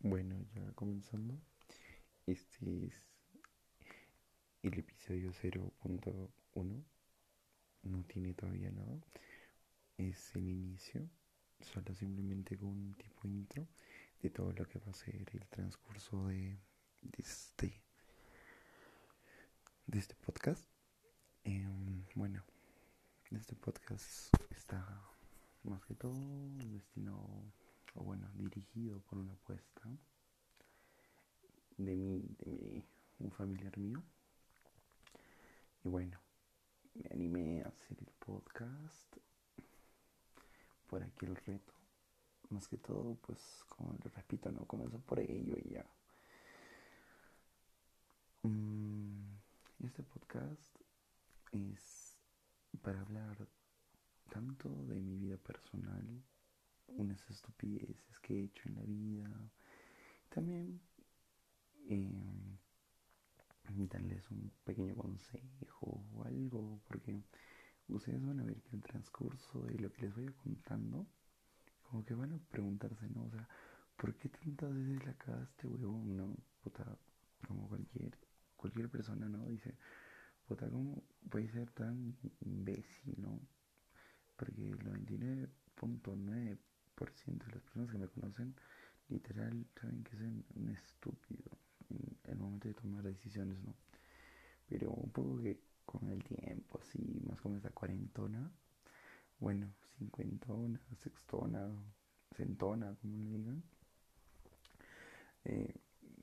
Bueno, ya comenzando. Este es el episodio 0.1. No tiene todavía nada. Es el inicio. Solo simplemente con un tipo de intro de todo lo que va a ser el transcurso de, este de este podcast. Em, bueno, este podcast está más que todo destinado o bueno, dirigido por una apuesta de mí, de mi, un familiar mío. Y bueno, me animé a hacer el podcast por aquí el reto. Más que todo, pues, como le repito, no comenzó por ello y ya. Mm, este podcast es para hablar tanto de mi vida personal unas estupideces que he hecho en la vida. También eh, darles un pequeño consejo o algo, porque ustedes van a ver que el transcurso de lo que les voy contando, como que van a preguntarse, ¿no? O sea, ¿por qué tantas veces la cagaste, huevón, no? Puta, como cualquier, cualquier persona, ¿no? Dice, puta, ¿cómo puede ser tan imbécil, no? Porque el 99.9 de las personas que me conocen literal saben que soy un estúpido en el momento de tomar decisiones, ¿no? Pero un poco que con el tiempo, así, más como esa cuarentona, bueno, cincuentona, sextona, centona, como le digan, eh,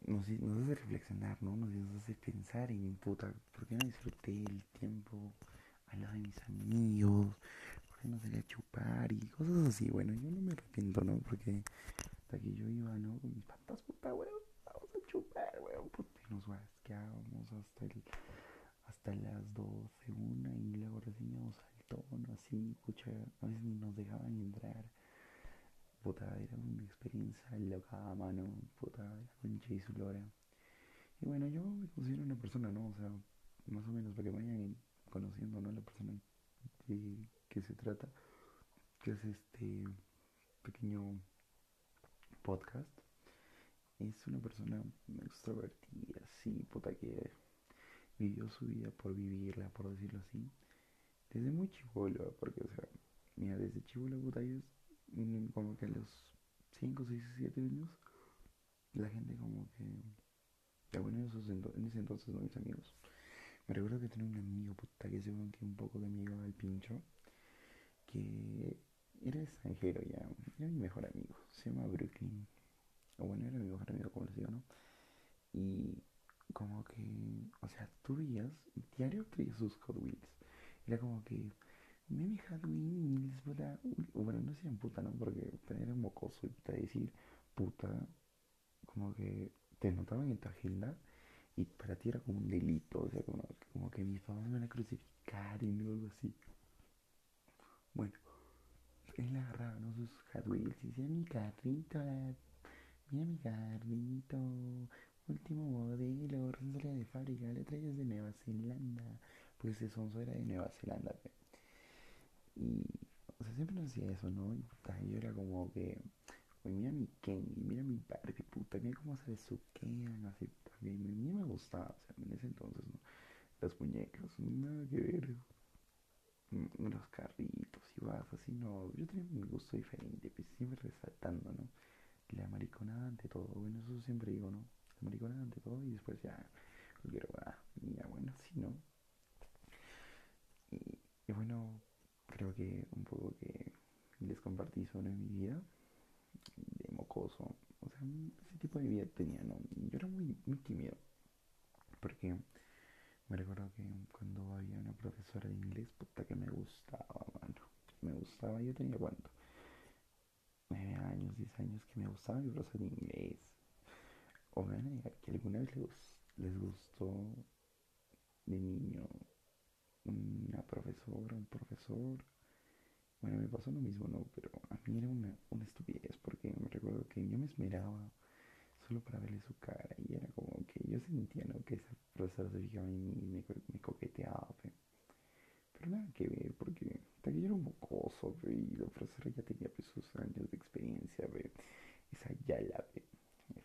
nos, nos, hace reflexionar, ¿no? Nos, hace pensar en, puta, ¿por qué no disfruté el tiempo al lado de mis amigos? No salía a chupar y cosas así. Bueno, yo no me arrepiento, ¿no? Porque hasta que yo iba, ¿no? Con mis patas, puta, weón, vamos a chupar, weón, puta. Y nos guasqueábamos hasta el, hasta las 12, una, y luego recién íbamos al tono, así, pucha, a veces ni nos dejaban entrar. Puta, era una experiencia loca, mano, puta, la concha y su lora. Y bueno, yo me considero una persona, ¿no? O sea, más o menos para vayan conociendo, ¿no? La persona que que se que es este pequeño podcast. Es una persona extrovertida, sí, puta que vivió su vida por vivirla, por decirlo así, desde muy chivolo, porque, o sea, mira, desde chivolo, puta, yo, como que a los 5, 6, 7 años, la gente como que, ya bueno, en, ese entonces, no, mis amigos, me recuerdo que tenía un amigo, puta, que se que un poco de amigo al pincho, que era extranjero ya, era mi mejor amigo, se llama Brooklyn, o bueno, era mi mejor amigo, como les digo, ¿no? Y como que, o sea, tú veías, diario traía sus Hot Wheels, era como que, mi Hot Wheels, puta, bueno, no decían puta, ¿no? Porque era mocoso y puta decir puta, como que te notaban en tu agenda y para ti era como un delito, o sea, como, como que mis papás me van a crucificar y algo así. Bueno, él agarraba ¿no? sus Hot Wheels y decía, mi carrito, mira mi carrito, último modelo, salía de fábrica, le traías de Nueva Zelanda. Pues ese sonso era de Nueva Zelanda, Y, o sea, siempre nos hacía eso, ¿no? Y puta, yo era como que, mira mi Ken, mira mi Barbie, puta, mira cómo se besuquean, así, también, a mí me gustaba, o sea, en ese entonces, ¿no? Las muñecas, nada que ver, los carritos y vas así, no, yo tenía un gusto diferente, pues siempre resaltando, ¿no? La mariconada ante todo, bueno, eso siempre digo, ¿no? La mariconada ante todo y después ya cualquier va, ya bueno, sí, ¿no? Y, bueno, creo que un poco que les compartí sobre mi vida de mocoso, o sea, ese tipo de vida tenía, ¿no? Yo era muy, muy tímido, porque me recuerdo que cuando había una profesora de inglés, puta que me gustaba. Me gustaba, yo tenía cuánto? Nueve años, diez años que me gustaba mi profesora de inglés. O van a negar que alguna vez les, gustó de niño una profesora, un profesor. Bueno, me pasó lo mismo, ¿no? Pero a mí era una, una estupidez porque me recuerdo que yo me esmeraba solo para verle su cara y era como que yo sentía ¿no? que esa profesora se fijaba en mí me, me coqueteaba nada que ver porque hasta que yo era un mocoso y la profesora ya tenía pues, sus años de experiencia esa ya la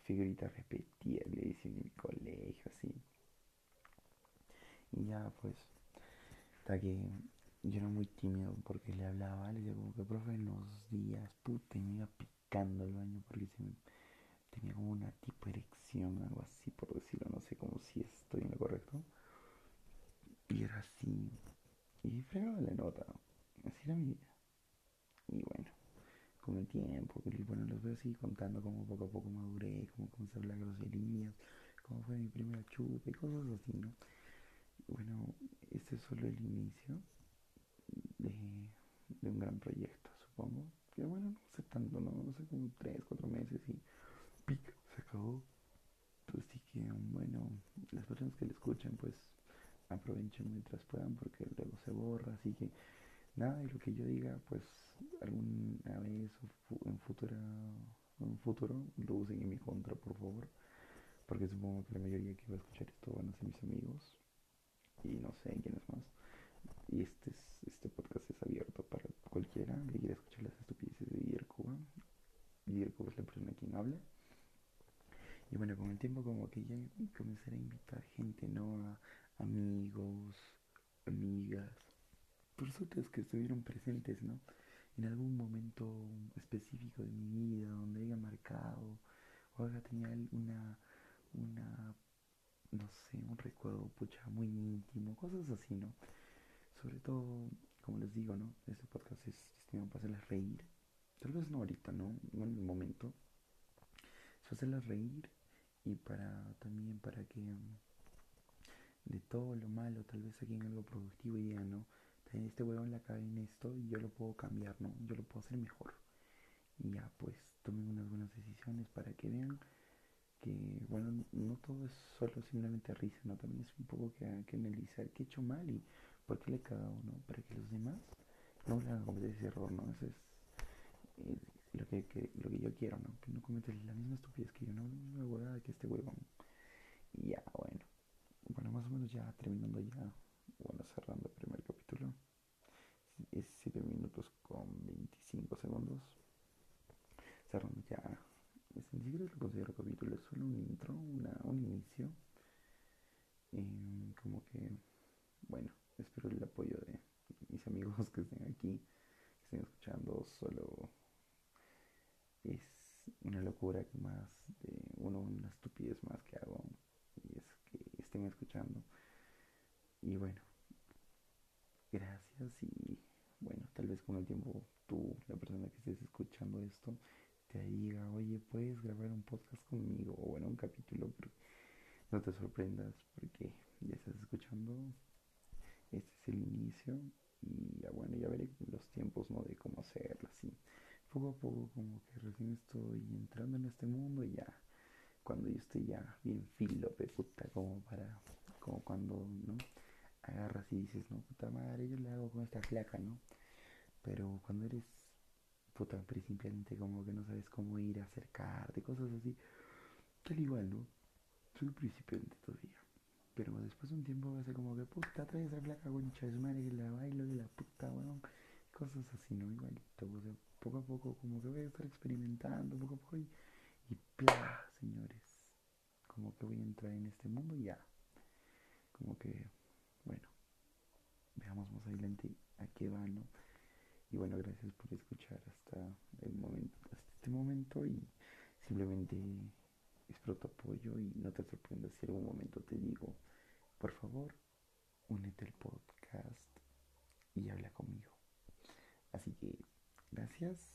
figurita repetida le dicen en mi colegio, así. Y ya, pues, hasta que yo era muy tímido porque le hablaba, le decía como que, profe, en los días, puta, y me iba picando el baño porque se me, tenía como una tipo erección, algo así, por decirlo, no sé como si estoy en lo correcto. Y era así, y fregaba la nota, así era mi vida. Y bueno, con el tiempo, bueno, los veo así contando como poco a poco maduré, cómo comencé a hablar groserías, cómo fue mi primera chupa y cosas así, ¿no? bueno, este es solo el inicio de, un gran proyecto, supongo. Que bueno, no sé tanto, ¿no? No sé, como tres, cuatro meses y pica, se acabó. Pues sí que, bueno, las personas que le escuchen, pues aprovechen mientras puedan porque luego se borra, así que nada de lo que yo diga, pues alguna vez o en futuro, en futuro lo usen en mi contra, por favor, porque supongo que la mayoría que va a escuchar esto van a ser mis amigos. Y no sé quién es más. Y este, este podcast es abierto para cualquiera que quiera escuchar las estupideces de Guillermo Cuba. Guillermo Cuba es la persona a quien habla. Y bueno, con el tiempo como que ya comenzaré a invitar gente, ¿no? Amigos, amigas, personas que estuvieron presentes, ¿no? En algún momento específico de mi vida, donde haya marcado o haya tenido una, una no sé, un recuerdo, pucha, muy íntimo, cosas así, ¿no? Sobre todo, como les digo, ¿no? Este podcast es para hacerles reír. Tal vez no ahorita, ¿no? No en el momento. Es hacerles reír y para también para que de todo lo malo, tal vez aquí en algo productivo y digan, ¿no? Este huevón la cae en esto y yo lo puedo cambiar, ¿no? Yo lo puedo hacer mejor. Y ya, pues, tomen unas buenas decisiones para que vean que, bueno, no todo es solo simplemente risa, ¿no? También es un poco que, que analizar qué he hecho mal y por qué le he cagado, ¿no? Para que los demás no hagan ese error, ¿no? Eso es eh, lo, que, que, lo que yo quiero, ¿no? Que no cometan la misma estupidez que yo, no la huevada que este huevón. Y ya, bueno. Bueno, más o menos ya terminando ya, bueno, cerrando el primer capítulo. Es 7 minutos con 25 segundos. Cerrando ya ni siquiera lo considero capítulo, es solo un intro, una, un inicio. Eh, como que, bueno, espero el apoyo de mis amigos que estén aquí, que estén escuchando. Solo es una más de uno, una estupidez más que hago. Y es que estén escuchando. Y bueno, gracias y bueno, tal vez con el tiempo tú, la persona que estés escuchando esto, te diga, oye, puedes grabar un podcast conmigo, o bueno, un capítulo, pero no te sorprendas porque ya estás escuchando, este es el inicio y ya bueno, ya veré los tiempos, ¿no? De cómo hacerlo, así. Poco a poco como que recién estoy entrando en este mundo y ya, cuando yo estoy ya bien filo, puta, como para, como cuando, ¿no? Agarras y dices, no, puta madre, yo le hago con esta flaca, ¿no? Pero cuando eres puta, simplemente como que no sabes cómo ir a acercarte, cosas así. Tal igual, ¿no? Soy principiante todavía. Pero después de un tiempo va a como que, puta, trae esa placa concha de madre que la bailo de la puta, weón. Cosas así, ¿no? Igualito, o sea, poco a poco como que voy a estar experimentando, poco a poco y, y ¡plá! señores. Como que voy a entrar en este mundo y ya. Como que, bueno, veamos más adelante a qué va, ¿no? Y bueno, gracias por escuchar hasta el momento, hasta este momento y simplemente espero tu apoyo y no te sorprendas si algún momento te digo, por favor, únete al podcast y habla conmigo. Así que gracias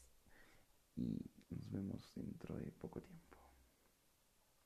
y nos vemos dentro de poco tiempo.